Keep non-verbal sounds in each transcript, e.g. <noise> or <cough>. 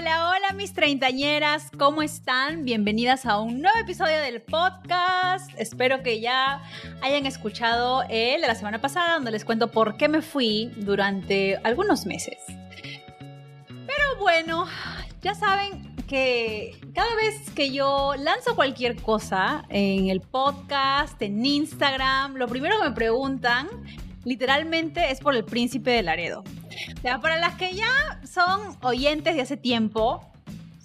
Hola, hola mis treintañeras, ¿cómo están? Bienvenidas a un nuevo episodio del podcast. Espero que ya hayan escuchado el de la semana pasada donde les cuento por qué me fui durante algunos meses. Pero bueno, ya saben que cada vez que yo lanzo cualquier cosa en el podcast, en Instagram, lo primero que me preguntan literalmente es por el príncipe de Laredo. Para las que ya son oyentes de hace tiempo,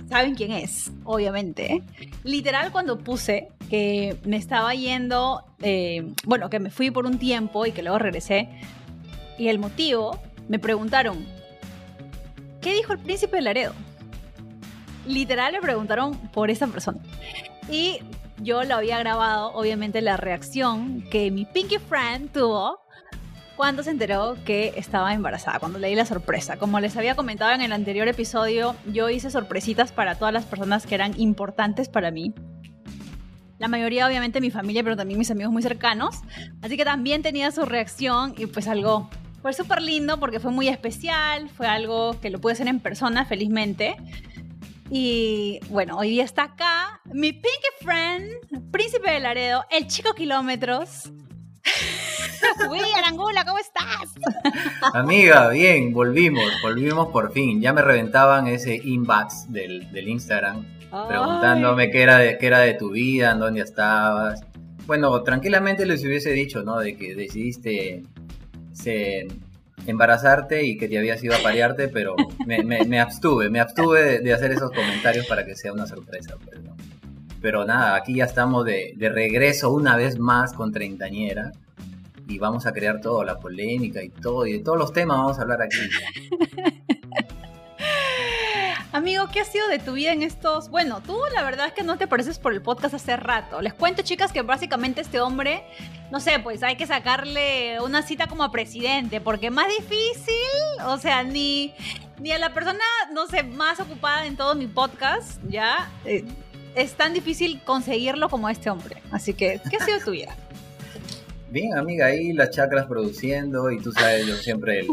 saben quién es, obviamente. Literal, cuando puse que me estaba yendo, eh, bueno, que me fui por un tiempo y que luego regresé, y el motivo, me preguntaron, ¿qué dijo el príncipe de Laredo? Literal, le preguntaron por esa persona. Y yo lo había grabado, obviamente, la reacción que mi Pinky Friend tuvo cuando se enteró que estaba embarazada, cuando leí la sorpresa. Como les había comentado en el anterior episodio, yo hice sorpresitas para todas las personas que eran importantes para mí. La mayoría obviamente mi familia, pero también mis amigos muy cercanos. Así que también tenía su reacción y pues algo fue súper lindo porque fue muy especial, fue algo que lo pude hacer en persona felizmente. Y bueno, hoy día está acá mi pinky friend, príncipe de Laredo, el chico kilómetros. Uy, Arangula, ¿cómo estás? Amiga, bien, volvimos, volvimos por fin. Ya me reventaban ese inbox del, del Instagram preguntándome qué era, de, qué era de tu vida, en dónde estabas. Bueno, tranquilamente les hubiese dicho, ¿no? De que decidiste embarazarte y que te habías ido a parearte, pero me, abstuve, me abstuve de, hacer esos comentarios para que sea una sorpresa. Pues, pero nada, aquí ya estamos de, de regreso una vez más con Treintañera y vamos a crear todo, la polémica y todo, y de todos los temas vamos a hablar aquí. <laughs> Amigo, ¿qué ha sido de tu vida en estos? Bueno, tú la verdad es que no te pareces por el podcast hace rato. Les cuento, chicas, que básicamente este hombre, no sé, pues hay que sacarle una cita como a presidente, porque más difícil, o sea, ni, ni a la persona, no sé, más ocupada en todo mi podcast, ya, eh, es tan difícil conseguirlo como este hombre. Así que, ¿qué ha sido tu vida? Bien, amiga, ahí las chakras produciendo y tú sabes, yo siempre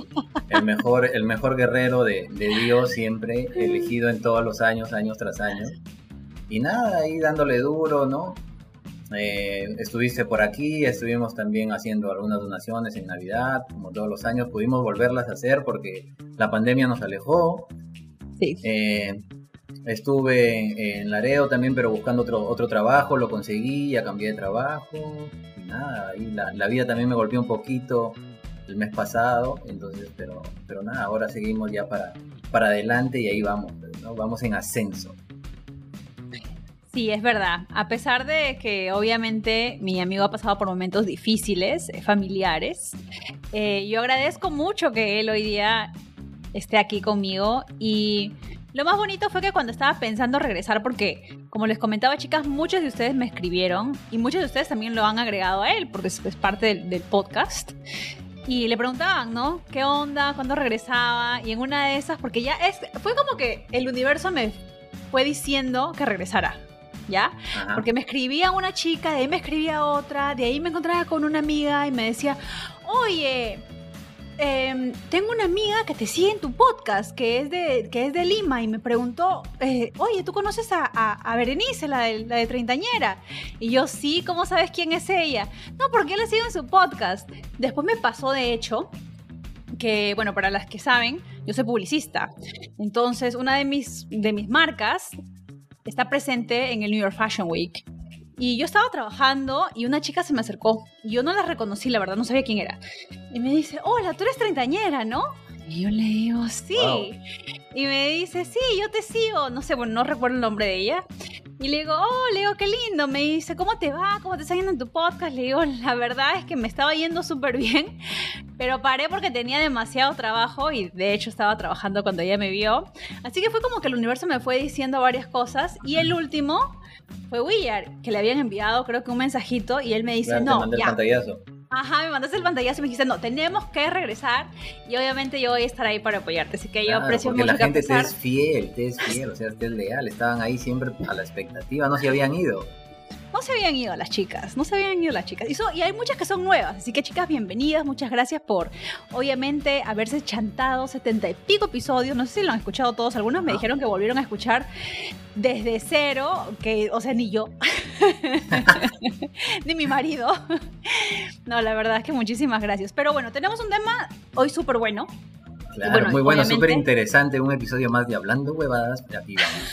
el, mejor, el mejor guerrero de, Dios, siempre elegido en todos los años, años tras años. Y nada, ahí dándole duro, ¿no? Eh, estuviste por aquí, estuvimos también haciendo algunas donaciones en Navidad, como todos los años, pudimos volverlas a hacer porque la pandemia nos alejó. Sí. Eh, estuve en Laredo también, pero buscando otro, otro trabajo, lo conseguí, ya cambié de trabajo nada, la, vida también me golpeó un poquito el mes pasado, entonces, pero, pero nada, ahora seguimos ya para, para adelante y ahí vamos, ¿no? vamos en ascenso. Sí, es verdad. A pesar de que obviamente mi amigo ha pasado por momentos difíciles, eh, familiares, eh, yo agradezco mucho que él hoy día esté aquí conmigo y lo más bonito fue que cuando estaba pensando regresar, porque como les comentaba chicas, muchos de ustedes me escribieron y muchos de ustedes también lo han agregado a él, porque es, parte del, podcast. Y le preguntaban, ¿no? ¿Qué onda? ¿Cuándo regresaba? Y en una de esas, porque ya es, fue como que el universo me fue diciendo que regresara. ¿Ya? Porque me escribía una chica, de ahí me escribía otra, de ahí me encontraba con una amiga y me decía, oye, Em, tengo una amiga que te sigue en tu podcast, que es de, que es de Lima, y me preguntó, eh, oye, ¿tú conoces a, Berenice, la de, Treintañera? Y yo, sí, ¿cómo sabes quién es ella? No, porque la sigo en su podcast. Después me pasó, de hecho, que, bueno, para las que saben, yo soy publicista. Entonces, una de mis, de mis marcas está presente en el New York Fashion Week. Y yo estaba trabajando y una chica se me acercó. Y yo no la reconocí, la verdad, no sabía quién era. Y me dice, hola, tú eres treintañera, ¿no? Y yo le digo, sí. Y me dice, sí, yo te sigo. No sé, bueno, no recuerdo el nombre de ella. Y le digo, oh, le digo, qué lindo. Me dice, ¿cómo te va? ¿Cómo te está yendo en tu podcast? Le digo, la verdad es que me estaba yendo súper bien, pero paré porque tenía demasiado trabajo y de hecho estaba trabajando cuando ella me vio. Así que fue como que el universo me fue diciendo varias cosas y el último fue Willard, que le habían enviado creo que un mensajito y él me dice, no, ya. Ajá, me mandaste el pantallazo y me dijiste, no, tenemos que regresar y obviamente yo voy a estar ahí para apoyarte. Así que yo aprecio porque mucho la gente te es fiel, te es fiel, o sea, te es leal. Estaban ahí siempre a la expectativa, no se habían ido no se habían ido las chicas, no se habían ido las chicas. Y, y hay muchas que son nuevas, así que chicas, bienvenidas, muchas gracias por, obviamente, haberse chantado setenta y pico episodios, no sé si lo han escuchado todos, algunos me dijeron que volvieron a escuchar desde cero, que, o sea, ni yo, <laughs> ni mi marido. <laughs> no, la verdad es que muchísimas gracias. Pero bueno, tenemos un tema hoy súper bueno. Claro, muy bueno, súper interesante, un episodio más de Hablando Huevadas.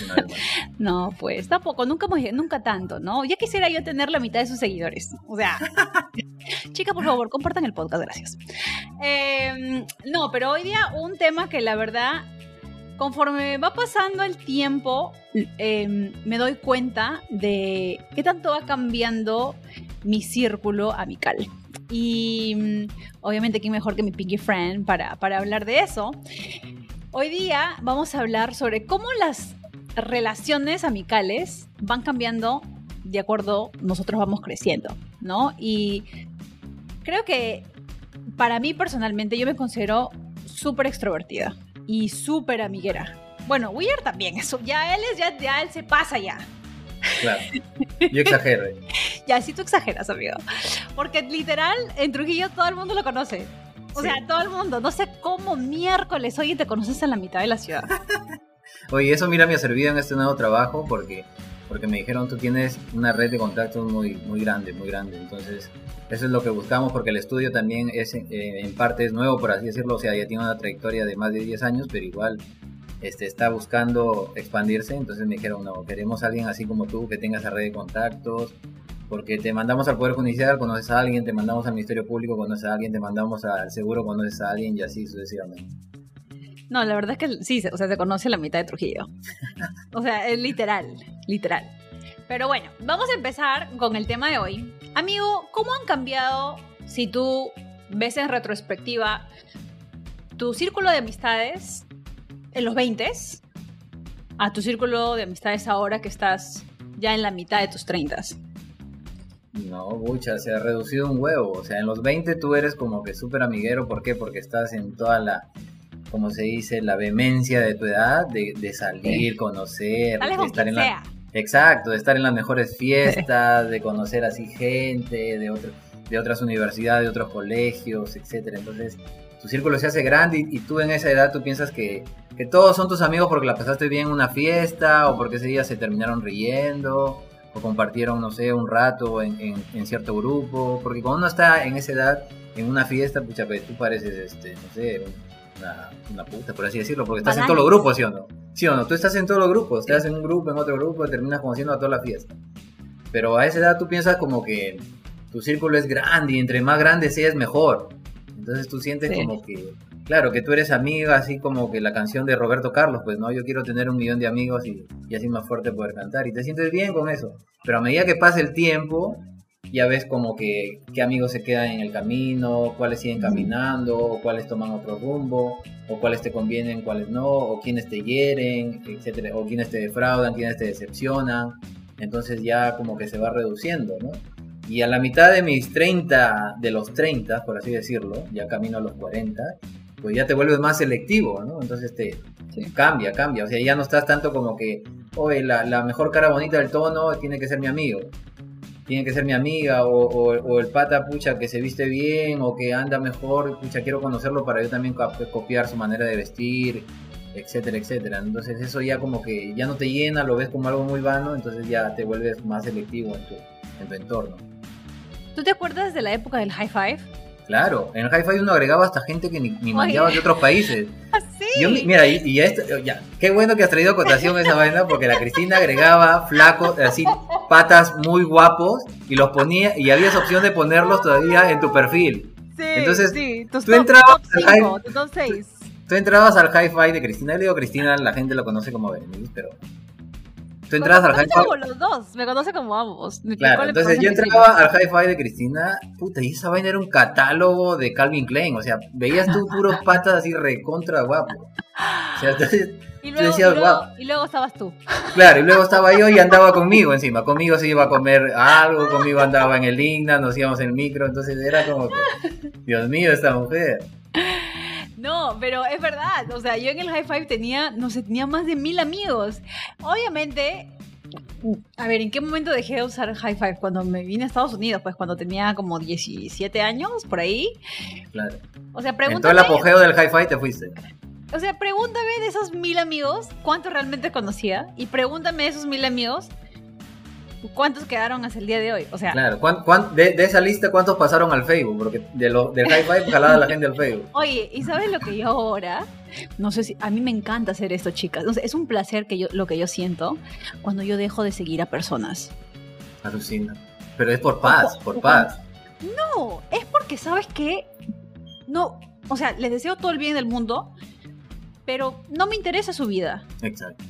<laughs> no, pues tampoco, nunca, nunca tanto, ¿no? Ya quisiera yo tener la mitad de sus seguidores. O sea, <laughs> chicas, por favor, compartan el podcast, gracias. Em, no, pero hoy día un tema que la verdad, conforme va pasando el tiempo, em, me doy cuenta de qué tanto va cambiando mi círculo amical. Y mm, obviamente, ¿quién mejor que mi Pinky Friend para, para hablar de eso? Hoy día vamos a hablar sobre cómo las relaciones amicales van cambiando de acuerdo nosotros vamos creciendo, ¿no? Y creo que para mí personalmente yo me considero súper extrovertida y súper amiguera. Bueno, Weir también, eso ya él es, ya, ya él se pasa ya, Claro. Yo exagero. <laughs> ya, sí tú exageras, amigo. Porque literal, en Trujillo todo el mundo lo conoce. O sea, todo el mundo. No sé cómo miércoles, oye, te conoces en la mitad de la ciudad. <laughs> oye, eso mira me ha servido en este nuevo trabajo porque, porque me dijeron tú tienes una red de contactos muy, muy grande, muy grande. Entonces, eso es lo que buscamos porque el estudio también es eh, en parte es nuevo, por así decirlo. O sea, ya tiene una trayectoria de más de 10 años, pero igual este, está buscando expandirse, entonces me dijeron, no, queremos a alguien así como tú, que tenga esa red de contactos, porque te mandamos al Poder Judicial, conoces a alguien, te mandamos al Ministerio Público, conoces a alguien, te mandamos al Seguro, conoces a alguien y así sucesivamente. No, la verdad es que sí, o sea, se conoce la mitad de Trujillo. <laughs> O sea, es literal, literal. Pero bueno, vamos a empezar con el tema de hoy. Amigo, ¿cómo han cambiado, si tú ves en retrospectiva, tu círculo de amistades en los 20 a tu círculo de amistades ahora que estás ya en la mitad de tus 30? No, mucha, se ha reducido un huevo. O sea, en los 20 tú eres como que súper amiguero. ¿Por qué? Porque estás en toda la, como se dice, la vehemencia de tu edad, de, salir, conocer, de estar en la... Exacto, de estar en las mejores fiestas, de conocer así gente, de, otro, de otras universidades, de otros colegios, etcétera. Entonces, tu círculo se hace grande y, tú en esa edad tú piensas que, todos son tus amigos porque la pasaste bien en una fiesta o porque ese día se terminaron riendo o compartieron, no sé, un rato en, cierto grupo. Porque cuando uno está en esa edad, en una fiesta, pucha, pues tú pareces, este, no sé, una, puta, por así decirlo, porque estás en todos los grupos, ¿sí o no? ¿Sí o no? Tú estás en todos los grupos, estás en un grupo, en otro grupo, y terminas conociendo a toda la fiesta. Pero a esa edad tú piensas como que tu círculo es grande y entre más grande seas mejor. Entonces tú sientes como que, claro, que tú eres amiga, así como que la canción de Roberto Carlos, pues no, yo quiero tener un millón de amigos y, así más fuerte poder cantar. Y te sientes bien con eso. Pero a medida que pasa el tiempo, ya ves como que qué amigos se quedan en el camino, cuáles siguen caminando, o cuáles toman otro rumbo, o cuáles te convienen, cuáles no, o quiénes te hieren, etcétera, o quiénes te defraudan, quiénes te decepcionan. Entonces ya como que se va reduciendo, ¿no? Y a la mitad de mis 30, de los 30, por así decirlo, ya camino a los 40, pues ya te vuelves más selectivo, ¿no? Entonces te cambia, cambia. O sea, ya no estás tanto como que, oye, la, la, mejor cara bonita del tono tiene que ser mi amigo. Tiene que ser mi amiga, o, o, el pata, pucha, que se viste bien, o que anda mejor, pucha, quiero conocerlo para yo también copiar su manera de vestir, etcétera, etcétera. Entonces eso ya como que ya no te llena, lo ves como algo muy vano, entonces ya te vuelves más selectivo en tu, en tu entorno. ¿Tú te acuerdas de la época del high five? Claro, en el high five uno agregaba hasta gente que ni, ni de otros países. <laughs> ¿Sí? mira, y, ya, esto, ya, qué bueno que has traído cotación esa vaina, porque la Cristina agregaba flacos, así, patas muy guapos, y los ponía, y había esa opción de ponerlos todavía en tu perfil. Sí, Entonces, sí, tú entrabas top 5, top 6. Tú entrabas al hi-fi de Cristina. Yo le digo Cristina, la gente lo conoce como Berenice, pero. Tú entrabas al hi-fi. como los dos, me conoce como ambos. Claro, entonces yo entraba al hi-fi de Cristina, puta, y esa vaina era un catálogo de Calvin Klein, o sea, veías tú puros <laughs> patas así recontra guapo. O sea, entonces, Y luego, decías, y, luego, y luego estabas tú. claro, y luego estaba yo y <laughs> andaba conmigo encima, conmigo se iba a comer algo, conmigo andaba en el Igna, nos íbamos en el micro, entonces era como que, Dios mío, esta mujer. No, pero es verdad. O sea, yo en el High Five tenía, no sé, tenía más de mil amigos. Obviamente, a ver, ¿en qué momento dejé de usar High Five? Cuando me vine a Estados Unidos, pues cuando tenía como 17 años, por ahí. Claro. O sea, En todo el pregúntame, apogeo del hi-fi te fuiste. o sea, pregúntame de esos mil amigos, ¿cuántos realmente conocía? Y pregúntame de esos mil amigos, ¿cuántos quedaron hasta el día de hoy? O sea, Claro, ¿cuán- cuán- de, de esa lista, ¿cuántos pasaron al Facebook? Porque de lo, del hi-fi <laughs> jalaba la gente al Facebook. Oye, ¿y sabes lo que yo ahora? No sé si a mí me encanta hacer esto, chicas. Es un placer que yo lo que yo siento cuando yo dejo de seguir a personas. Alucina. Pero es por paz, por paz. No, es porque sabes que no, o sea, les deseo todo el bien del mundo, pero no me interesa su vida. Exacto.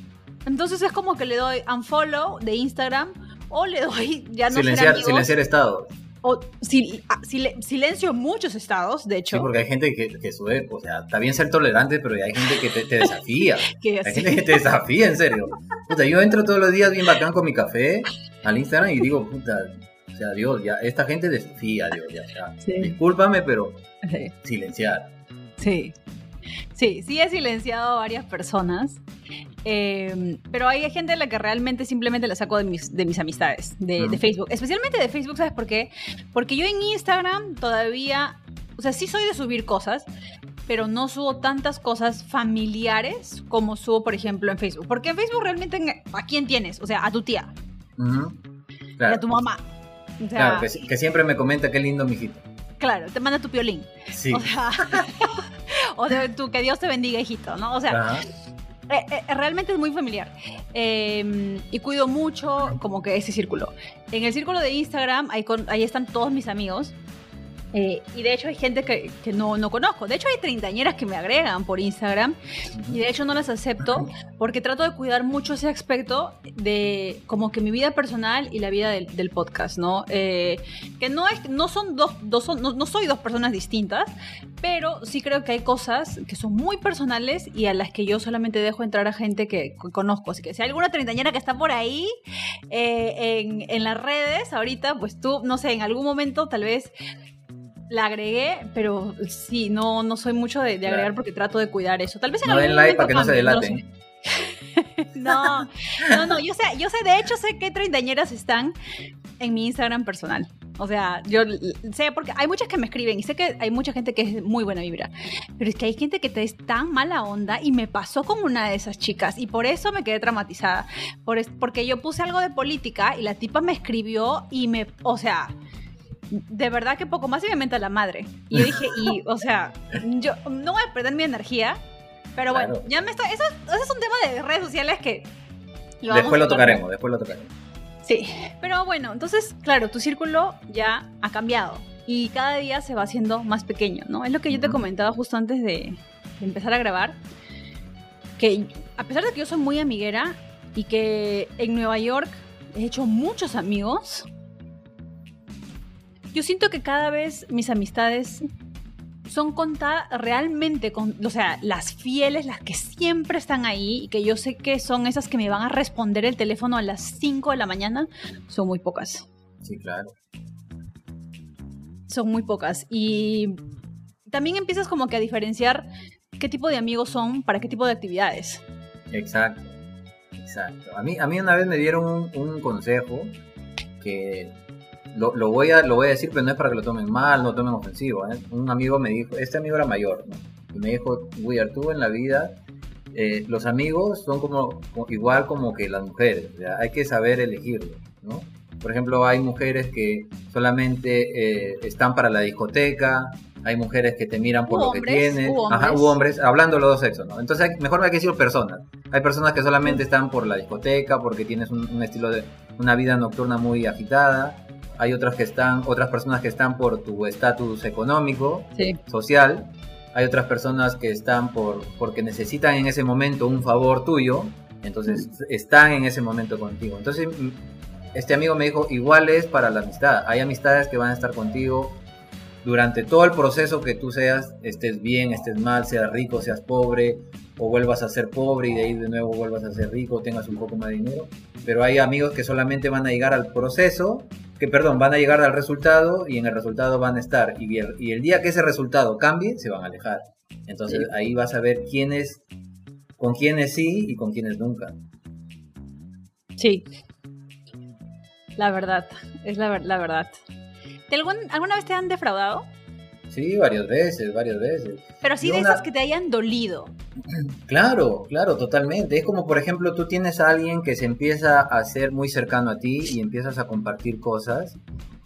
Entonces es como que le doy unfollow de Instagram o le doy ya no silenciar, amigos, silenciar estado. o sil- ah, sil- silencio muchos estados, de hecho, Sí, porque hay gente que, que sube, o sea, está bien ser tolerante, pero hay gente que te, te desafía. <laughs> Hay así- gente que te desafía, en serio. Puta, yo entro todos los días bien bacán con mi café al Instagram y digo, puta, o sea, Dios, ya, esta gente desafía, Dios, ya, ya. Sí. Discúlpame, pero Sí. silenciar. Sí. Sí, sí he silenciado a varias personas. Eh, pero hay gente a la que realmente simplemente la saco de mis, de mis amistades, de, de. Facebook. Especialmente de Facebook, ¿sabes por qué? Porque yo en Instagram todavía, o sea, sí soy de subir cosas, pero no subo tantas cosas familiares como subo, por ejemplo, en Facebook. Porque en Facebook realmente, en- ¿a quién tienes? O sea, a tu tía, Ujú. y Claro, a tu mamá. O sea, claro que, si- que siempre me comenta qué lindo, mijito. claro, te manda tu piolín. Sí. O sea, <laughs> o de tu que Dios te bendiga, hijito, ¿no? O sea. Eh, eh, realmente es muy familiar. Eh, y cuido mucho como que ese círculo. En el círculo de Instagram, ahí, con- ahí están todos mis amigos. Eh, y de hecho hay gente que, que no, no conozco. De hecho hay treintañeras que me agregan por Instagram. Y de hecho no las acepto porque trato de cuidar mucho ese aspecto de como que mi vida personal y la vida del, podcast, ¿no? Eh, que no, es, no son dos, dos son- no, no soy dos personas distintas, pero sí creo que hay cosas que son muy personales y a las que yo solamente dejo entrar a gente que co- conozco. Así que si hay alguna treintañera que está por ahí eh, en, en las redes ahorita, pues tú, no sé, en algún momento tal vez la agregué, pero sí, no, no soy mucho de, de Claro. agregar porque trato de cuidar eso. Tal vez en No algún den like para que no se delaten. <laughs> No, no, no, yo sé, yo sé, de hecho sé qué treintañeras están en mi Instagram personal. O sea, yo sé porque hay muchas que me escriben y sé que hay mucha gente que es muy buena vibra. Pero es que hay gente que te es tan mala onda y me pasó con una de esas chicas y por eso me quedé traumatizada. Por es- porque yo puse algo de política y la tipa me escribió y me, o sea, de verdad que poco más y me menta la madre. Y yo dije, y, o sea, yo no voy a perder mi energía, pero bueno, Claro. ya me está, eso, eso es un tema de redes sociales que... lo Después lo tocaremos, después lo tocaremos. Sí, pero bueno, entonces, claro, tu círculo ya ha cambiado y cada día se va haciendo más pequeño, ¿no? Es lo que yo te comentaba justo antes de, de empezar a grabar, que a pesar de que yo soy muy amiguera y que en Nueva York he hecho muchos amigos, yo siento que cada vez mis amistades son contadas realmente, con, o sea, las fieles, las que siempre están ahí y que yo sé que son esas que me van a responder el teléfono a las 5 de la mañana, son muy pocas. Sí, claro. Son muy pocas. Y también empiezas como que a diferenciar qué tipo de amigos son para qué tipo de actividades. Exacto, exacto. A mí, a mí una vez me dieron un, un consejo que lo, lo voy a, lo voy a decir, pero no es para que lo tomen mal, no tomen ofensivo. ¿eh? Un amigo me dijo, este amigo era mayor, ¿no? y me dijo, Weir, tú en la vida, eh, los amigos son como, igual como que las mujeres, hay que saber elegirlos, ¿no? Por ejemplo, hay mujeres que solamente eh, están para la discoteca, hay mujeres que te miran por lo que tienes, u Ajá, hombres. u hombres, hablando de los dos sexos, ¿no? Entonces, hay- mejor hay que decir personas. Hay personas que solamente están por la discoteca, porque tienes un, un estilo de una vida nocturna muy agitada. Hay otras que están, otras personas que están por tu estatus económico, Sí. social. hay otras personas que están por porque necesitan en ese momento un favor tuyo, entonces están en ese momento contigo. Entonces este amigo me dijo, igual es para la amistad. Hay amistades que van a estar contigo durante todo el proceso que tú seas, estés bien, estés mal, seas rico, seas pobre, o vuelvas a ser pobre y de ahí de nuevo vuelvas a ser rico, tengas un poco más de dinero. Pero hay amigos que solamente van a llegar al proceso, que perdón, van a llegar al resultado y en el resultado van a estar. Y el, y el día que ese resultado cambie, se van a alejar. Entonces ahí vas a ver quiénes, con quiénes sí y con quiénes nunca. Sí, la verdad, es la, la verdad. ¿Alguna vez te han defraudado? Sí, varias veces, varias veces. Pero sí de esas que te hayan dolido. <clears throat> Claro, claro, totalmente. Es como, por ejemplo, tú tienes a alguien que se empieza a ser muy cercano a ti y empiezas a compartir cosas.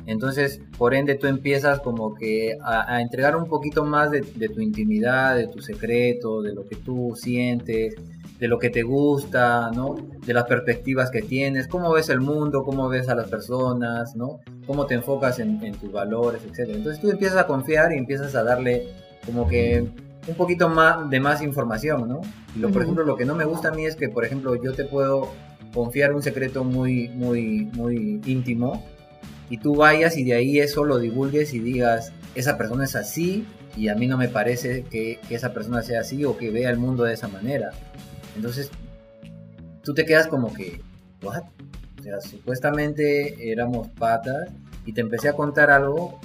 Entonces, por ende, tú empiezas como que a, entregar un poquito más de, de, tu intimidad, de tu secreto, de lo que tú sientes, de lo que te gusta, ¿no? De las perspectivas que tienes, cómo ves el mundo, cómo ves a las personas, ¿no? Cómo te enfocas en, tus valores, etc. Entonces tú empiezas a confiar y empiezas a darle como que un poquito más de más información, ¿no? Y lo, por ejemplo, lo que no me gusta a mí es que, por ejemplo, yo te puedo confiar un secreto muy, muy, muy íntimo y tú vayas y de ahí eso lo divulgues y digas, esa persona es así y a mí no me parece que, que esa persona sea así o que vea el mundo de esa manera. Entonces, tú te quedas como que, ¿what? O sea, supuestamente éramos patas y te empecé a contar algo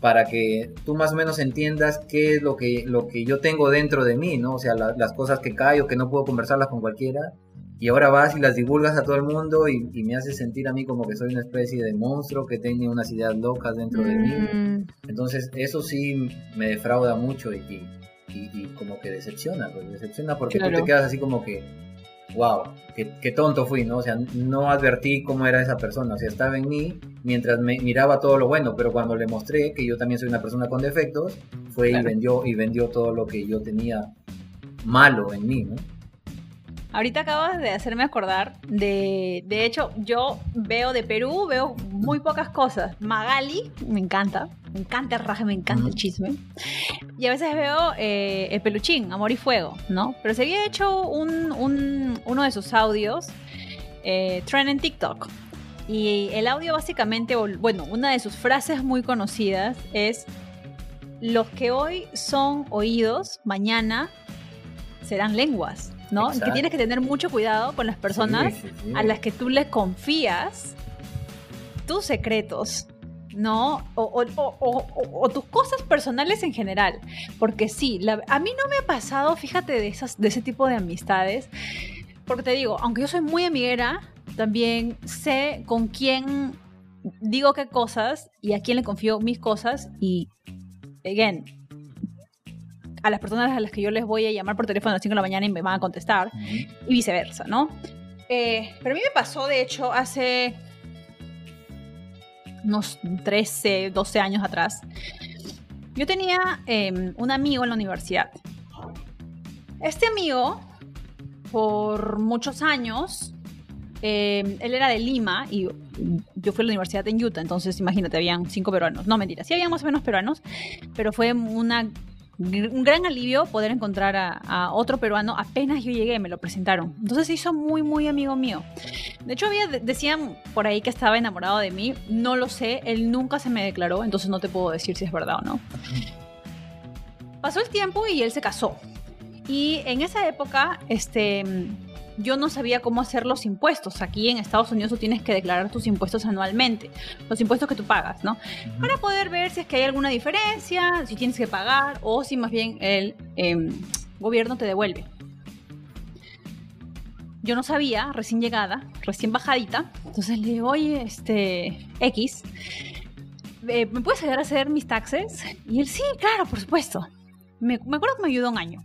para que tú más o menos entiendas qué es lo que, lo que yo tengo dentro de mí, ¿no? O sea, las cosas que callo, que no puedo conversarlas con cualquiera. Y ahora vas y las divulgas a todo el mundo y, me haces sentir a mí como que soy una especie de monstruo que tiene unas ideas locas dentro de mí. Mm. Entonces, eso sí me defrauda mucho y, y, como que decepciona, pues decepciona porque tú te quedas así como que, wow, qué, tonto fui, ¿no? O sea, no advertí cómo era esa persona, o sea, estaba en mí mientras me miraba todo lo bueno, pero cuando le mostré que yo también soy una persona con defectos, fue y vendió y vendió todo lo que yo tenía malo en mí, ¿no? Ahorita acabas de hacerme acordar de, de hecho, yo veo de Perú, veo muy pocas cosas. Magali, me encanta, me encanta el raje, me encanta el chisme. Y a veces veo eh, el peluchín, Amor y Fuego, ¿no? Pero se había hecho un, un, uno de sus audios, eh, trend en TikTok. Y el audio básicamente, bueno, una de sus frases muy conocidas es, los que hoy son oídos, mañana serán lenguas. ¿no? Que tienes que tener mucho cuidado con las personas a las que tú le confías tus secretos, ¿no? O, tus cosas personales en general. Porque sí, a mí no me ha pasado, fíjate, de, esas, de ese tipo de amistades. Porque te digo, aunque yo soy muy amiguera, también sé con quién digo qué cosas y a quién le confío mis cosas. Y, again, a las personas a las que yo les voy a llamar por teléfono a las 5 de la mañana y me van a contestar, y viceversa, ¿no? Eh, pero a mí me pasó, de hecho, hace unos 13, 12 años atrás. Yo tenía em, un amigo en la universidad. Este amigo, por muchos años, em, él era de Lima y yo fui a la universidad en Utah, entonces imagínate, habían cinco peruanos. No, mentira, sí había más o menos peruanos, pero fue una un gran alivio poder encontrar a, otro peruano apenas yo llegué, me lo presentaron. Entonces se hizo muy, muy amigo mío. De hecho, había, decían por ahí que estaba enamorado de mí. No lo sé, él nunca se me declaró, entonces no te puedo decir si es verdad o no. Pasó el tiempo y él se casó. Y en esa época, este yo no sabía cómo hacer los impuestos. Aquí en Estados Unidos tú tienes que declarar tus impuestos anualmente, los impuestos que tú pagas, ¿no? Para poder ver si es que hay alguna diferencia, si tienes que pagar o si más bien el em, gobierno te devuelve. Yo no sabía, recién llegada, recién bajadita, entonces le digo, oye, este, X, eh, ¿me puedes ayudar a hacer mis taxes? Y él, sí, claro, por supuesto. Me, me acuerdo que me ayudó un año.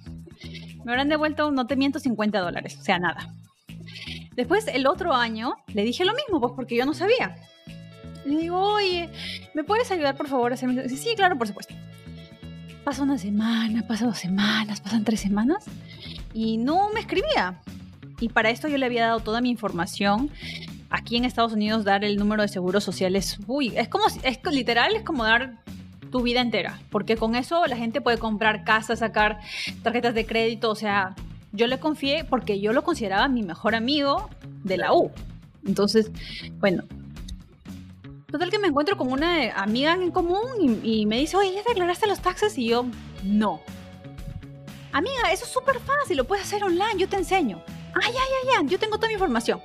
Me habrán devuelto, no te miento, 50 dólares, o sea, nada. Después, el otro año, le dije lo mismo, pues porque yo no sabía. Le digo, oye, ¿me puedes ayudar por favor a hacer mi... Sí, claro, por supuesto. Pasa una semana, pasa dos semanas, pasan tres semanas y no me escribía. Y para esto yo le había dado toda mi información. Aquí en Estados Unidos dar el número de seguros sociales, uy, es como, es literal, es como dar tu vida entera, porque con eso la gente puede comprar casas, sacar tarjetas de crédito, o sea, yo le confié porque yo lo consideraba mi mejor amigo de la U. Entonces, bueno. Total que me encuentro con una amiga en común y, me dice, oye, ¿ya declaraste los taxes? Y yo, no. Amiga, eso es súper fácil, lo puedes hacer online, yo te enseño. Ay, ay, ay, ay, yo tengo toda mi información.